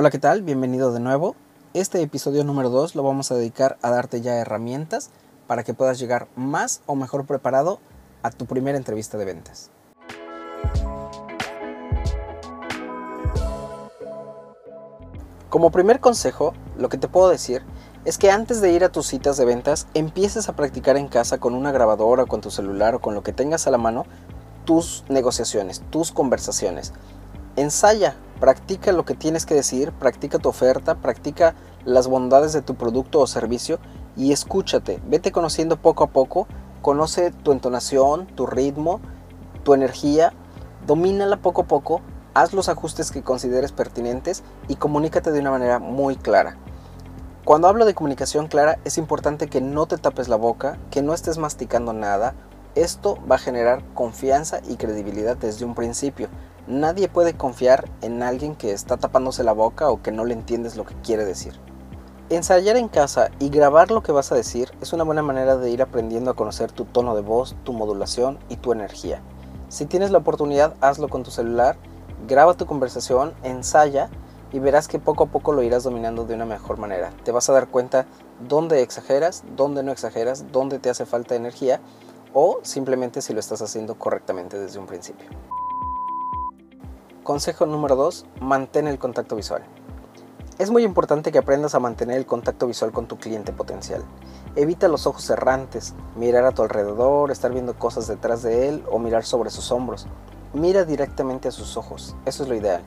Hola, ¿qué tal? Bienvenido de nuevo. Este episodio número 2 lo vamos a dedicar a darte ya herramientas para que puedas llegar más o mejor preparado a tu primera entrevista de ventas. Como primer consejo, lo que te puedo decir es que antes de ir a tus citas de ventas, empieces a practicar en casa con una grabadora, con tu celular o con lo que tengas a la mano tus negociaciones, tus conversaciones. Ensaya, practica lo que tienes que decir, practica tu oferta, practica las bondades de tu producto o servicio y escúchate, vete conociendo poco a poco, conoce tu entonación, tu ritmo, tu energía, domínala poco a poco, haz los ajustes que consideres pertinentes y comunícate de una manera muy clara. Cuando hablo de comunicación clara es importante que no te tapes la boca, que no estés masticando nada. Esto va a generar confianza y credibilidad desde un principio. Nadie puede confiar en alguien que está tapándose la boca o que no le entiendes lo que quiere decir. Ensayar en casa y grabar lo que vas a decir es una buena manera de ir aprendiendo a conocer tu tono de voz, tu modulación y tu energía. Si tienes la oportunidad, hazlo con tu celular, graba tu conversación, ensaya y verás que poco a poco lo irás dominando de una mejor manera. Te vas a dar cuenta dónde exageras, dónde no exageras, dónde te hace falta energía o simplemente si lo estás haciendo correctamente desde un principio. Consejo número 2. Mantén el contacto visual. Es muy importante que aprendas a mantener el contacto visual con tu cliente potencial. Evita los ojos errantes, mirar a tu alrededor, estar viendo cosas detrás de él o mirar sobre sus hombros. Mira directamente a sus ojos, eso es lo ideal.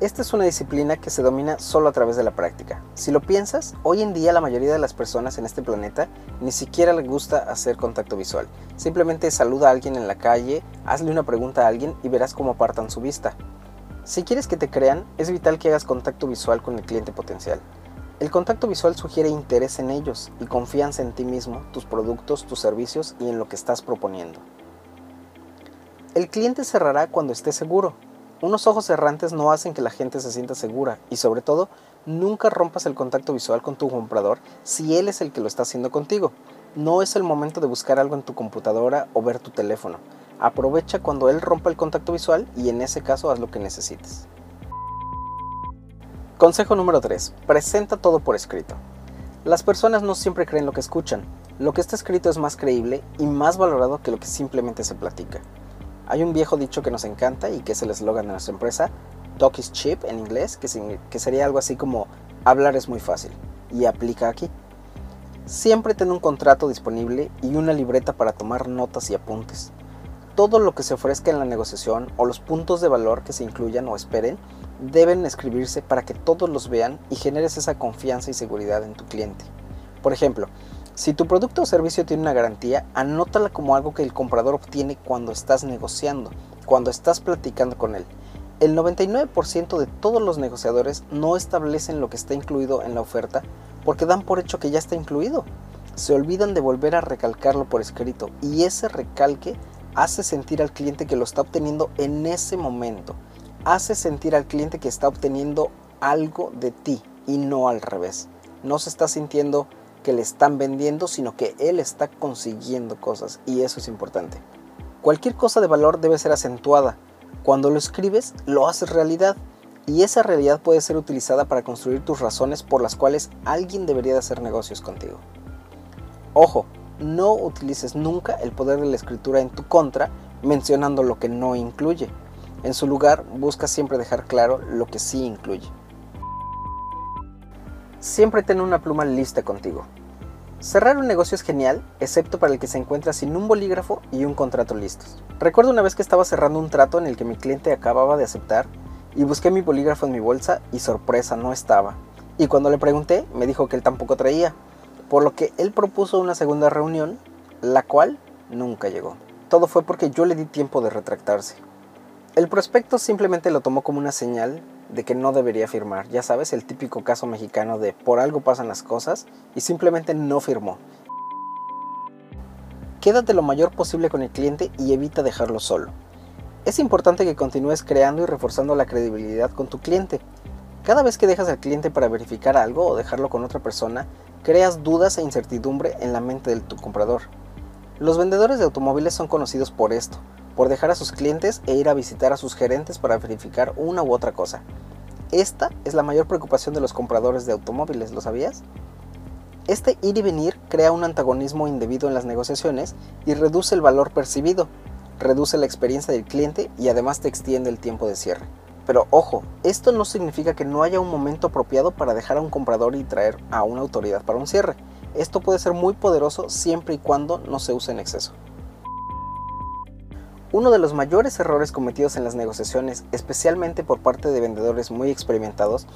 Esta es una disciplina que se domina solo a través de la práctica. Si lo piensas, hoy en día la mayoría de las personas en este planeta ni siquiera les gusta hacer contacto visual. Simplemente saluda a alguien en la calle, hazle una pregunta a alguien y verás cómo apartan su vista. Si quieres que te crean, es vital que hagas contacto visual con el cliente potencial. El contacto visual sugiere interés en ellos y confianza en ti mismo, tus productos, tus servicios y en lo que estás proponiendo. El cliente cerrará cuando esté seguro. Unos ojos errantes no hacen que la gente se sienta segura y sobre todo, nunca rompas el contacto visual con tu comprador si él es el que lo está haciendo contigo. No es el momento de buscar algo en tu computadora o ver tu teléfono. Aprovecha cuando él rompa el contacto visual y en ese caso haz lo que necesites. Consejo número 3. Presenta todo por escrito. Las personas no siempre creen lo que escuchan. Lo que está escrito es más creíble y más valorado que lo que simplemente se platica. Hay un viejo dicho que nos encanta y que es el eslogan de nuestra empresa, Talk is cheap en inglés, que, que sería algo así como hablar es muy fácil. Y aplica aquí. Siempre ten un contrato disponible y una libreta para tomar notas y apuntes todo lo que se ofrezca en la negociación o los puntos de valor que se incluyan o esperen deben escribirse para que todos los vean y generes esa confianza y seguridad en tu cliente. Por ejemplo, si tu producto o servicio tiene una garantía, anótala como algo que el comprador obtiene cuando estás negociando, cuando estás platicando con él. El 99% de todos los negociadores no establecen lo que está incluido en la oferta porque dan por hecho que ya está incluido. Se olvidan de volver a recalcarlo por escrito y ese recalque hace sentir al cliente que lo está obteniendo en ese momento. Hace sentir al cliente que está obteniendo algo de ti y no al revés. No se está sintiendo que le están vendiendo, sino que él está consiguiendo cosas y eso es importante. Cualquier cosa de valor debe ser acentuada. Cuando lo escribes, lo haces realidad y esa realidad puede ser utilizada para construir tus razones por las cuales alguien debería de hacer negocios contigo. Ojo, no utilices nunca el poder de la escritura en tu contra mencionando lo que no incluye. En su lugar, busca siempre dejar claro lo que sí incluye. Siempre ten una pluma lista contigo. Cerrar un negocio es genial, excepto para el que se encuentra sin un bolígrafo y un contrato listos. Recuerdo una vez que estaba cerrando un trato en el que mi cliente acababa de aceptar y busqué mi bolígrafo en mi bolsa y sorpresa no estaba. Y cuando le pregunté, me dijo que él tampoco traía por lo que él propuso una segunda reunión, la cual nunca llegó. Todo fue porque yo le di tiempo de retractarse. El prospecto simplemente lo tomó como una señal de que no debería firmar, ya sabes, el típico caso mexicano de por algo pasan las cosas y simplemente no firmó. Quédate lo mayor posible con el cliente y evita dejarlo solo. Es importante que continúes creando y reforzando la credibilidad con tu cliente. Cada vez que dejas al cliente para verificar algo o dejarlo con otra persona, creas dudas e incertidumbre en la mente de tu comprador. Los vendedores de automóviles son conocidos por esto, por dejar a sus clientes e ir a visitar a sus gerentes para verificar una u otra cosa. Esta es la mayor preocupación de los compradores de automóviles, ¿lo sabías? Este ir y venir crea un antagonismo indebido en las negociaciones y reduce el valor percibido, reduce la experiencia del cliente y además te extiende el tiempo de cierre. Pero ojo, esto no significa que no haya un momento apropiado para dejar a un comprador y traer a una autoridad para un cierre. Esto puede ser muy poderoso siempre y cuando no se use en exceso. Uno de los mayores errores cometidos en las negociaciones, especialmente por parte de vendedores muy experimentados,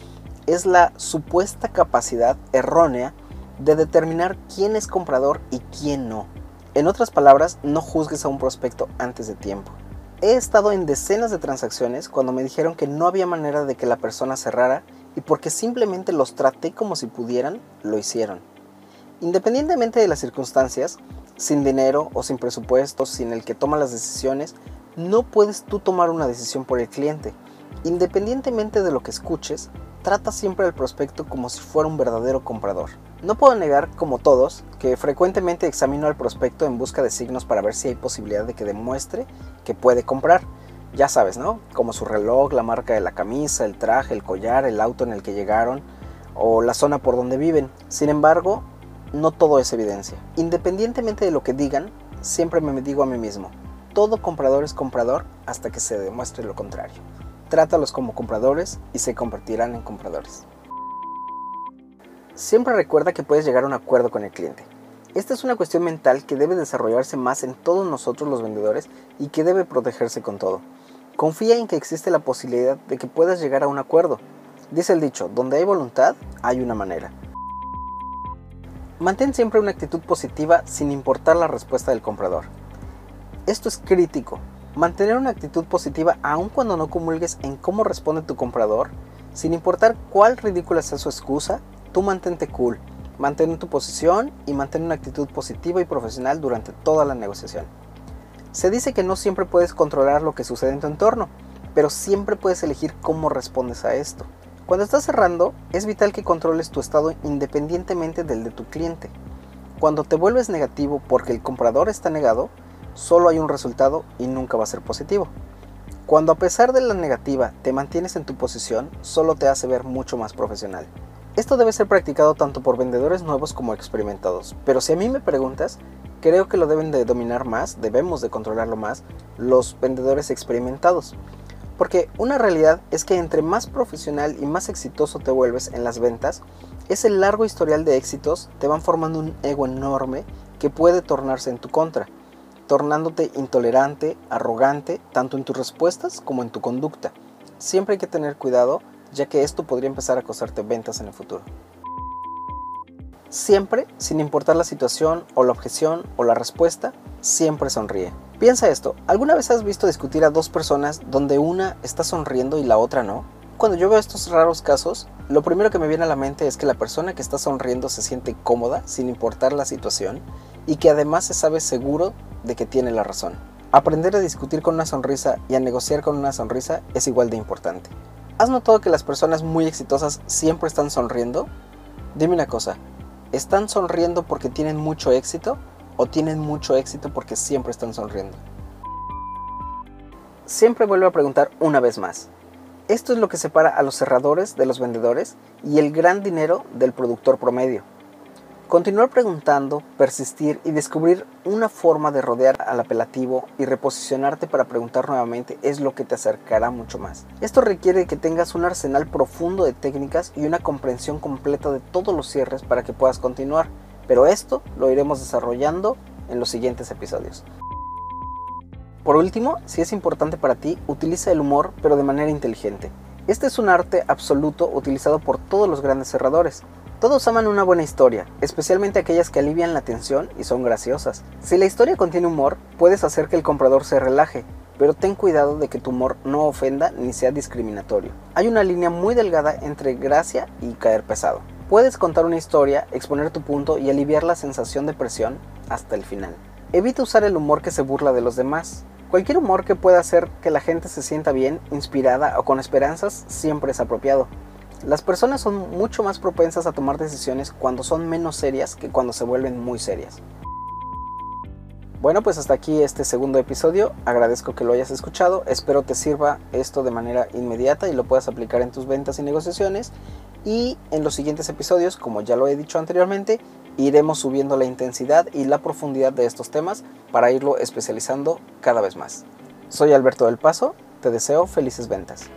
es la supuesta capacidad errónea de determinar quién es comprador y quién no. En otras palabras, no juzgues a un prospecto antes de tiempo. He estado en decenas de transacciones cuando me dijeron que no había manera de que la persona cerrara y porque simplemente los traté como si pudieran, lo hicieron. Independientemente de las circunstancias, sin dinero o sin presupuesto, sin el que toma las decisiones, no puedes tú tomar una decisión por el cliente. Independientemente de lo que escuches, trata siempre al prospecto como si fuera un verdadero comprador. No puedo negar, como todos, que frecuentemente examino al prospecto en busca de signos para ver si hay posibilidad de que demuestre que puede comprar. Ya sabes, ¿no? Como su reloj, la marca de la camisa, el traje, el collar, el auto en el que llegaron o la zona por donde viven. Sin embargo, no todo es evidencia. Independientemente de lo que digan, siempre me digo a mí mismo, todo comprador es comprador hasta que se demuestre lo contrario. Trátalos como compradores y se convertirán en compradores. Siempre recuerda que puedes llegar a un acuerdo con el cliente. Esta es una cuestión mental que debe desarrollarse más en todos nosotros los vendedores y que debe protegerse con todo. Confía en que existe la posibilidad de que puedas llegar a un acuerdo. Dice el dicho, donde hay voluntad, hay una manera. Mantén siempre una actitud positiva sin importar la respuesta del comprador. Esto es crítico. Mantener una actitud positiva aun cuando no comulgues en cómo responde tu comprador, sin importar cuál ridícula sea su excusa, tú mantente cool, mantén tu posición y mantén una actitud positiva y profesional durante toda la negociación. Se dice que no siempre puedes controlar lo que sucede en tu entorno, pero siempre puedes elegir cómo respondes a esto. Cuando estás cerrando, es vital que controles tu estado independientemente del de tu cliente. Cuando te vuelves negativo porque el comprador está negado, solo hay un resultado y nunca va a ser positivo. Cuando a pesar de la negativa te mantienes en tu posición, solo te hace ver mucho más profesional. Esto debe ser practicado tanto por vendedores nuevos como experimentados, pero si a mí me preguntas, creo que lo deben de dominar más, debemos de controlarlo más, los vendedores experimentados. Porque una realidad es que entre más profesional y más exitoso te vuelves en las ventas, ese largo historial de éxitos te van formando un ego enorme que puede tornarse en tu contra, tornándote intolerante, arrogante, tanto en tus respuestas como en tu conducta. Siempre hay que tener cuidado, ya que esto podría empezar a costarte ventas en el futuro. Siempre, sin importar la situación o la objeción o la respuesta, siempre sonríe. Piensa esto, ¿alguna vez has visto discutir a dos personas donde una está sonriendo y la otra no? Cuando yo veo estos raros casos, lo primero que me viene a la mente es que la persona que está sonriendo se siente cómoda sin importar la situación y que además se sabe seguro de que tiene la razón. Aprender a discutir con una sonrisa y a negociar con una sonrisa es igual de importante. ¿Has notado que las personas muy exitosas siempre están sonriendo? Dime una cosa, ¿están sonriendo porque tienen mucho éxito o tienen mucho éxito porque siempre están sonriendo. Siempre vuelvo a preguntar una vez más. Esto es lo que separa a los cerradores de los vendedores y el gran dinero del productor promedio. Continuar preguntando, persistir y descubrir una forma de rodear al apelativo y reposicionarte para preguntar nuevamente es lo que te acercará mucho más. Esto requiere que tengas un arsenal profundo de técnicas y una comprensión completa de todos los cierres para que puedas continuar pero esto lo iremos desarrollando en los siguientes episodios. Por último, si es importante para ti, utiliza el humor pero de manera inteligente. Este es un arte absoluto utilizado por todos los grandes cerradores. Todos aman una buena historia, especialmente aquellas que alivian la tensión y son graciosas. Si la historia contiene humor, puedes hacer que el comprador se relaje, pero ten cuidado de que tu humor no ofenda ni sea discriminatorio. Hay una línea muy delgada entre gracia y caer pesado. Puedes contar una historia, exponer tu punto y aliviar la sensación de presión hasta el final. Evita usar el humor que se burla de los demás. Cualquier humor que pueda hacer que la gente se sienta bien, inspirada o con esperanzas siempre es apropiado. Las personas son mucho más propensas a tomar decisiones cuando son menos serias que cuando se vuelven muy serias. Bueno, pues hasta aquí este segundo episodio. Agradezco que lo hayas escuchado. Espero te sirva esto de manera inmediata y lo puedas aplicar en tus ventas y negociaciones. Y en los siguientes episodios, como ya lo he dicho anteriormente, iremos subiendo la intensidad y la profundidad de estos temas para irlo especializando cada vez más. Soy Alberto del Paso, te deseo felices ventas.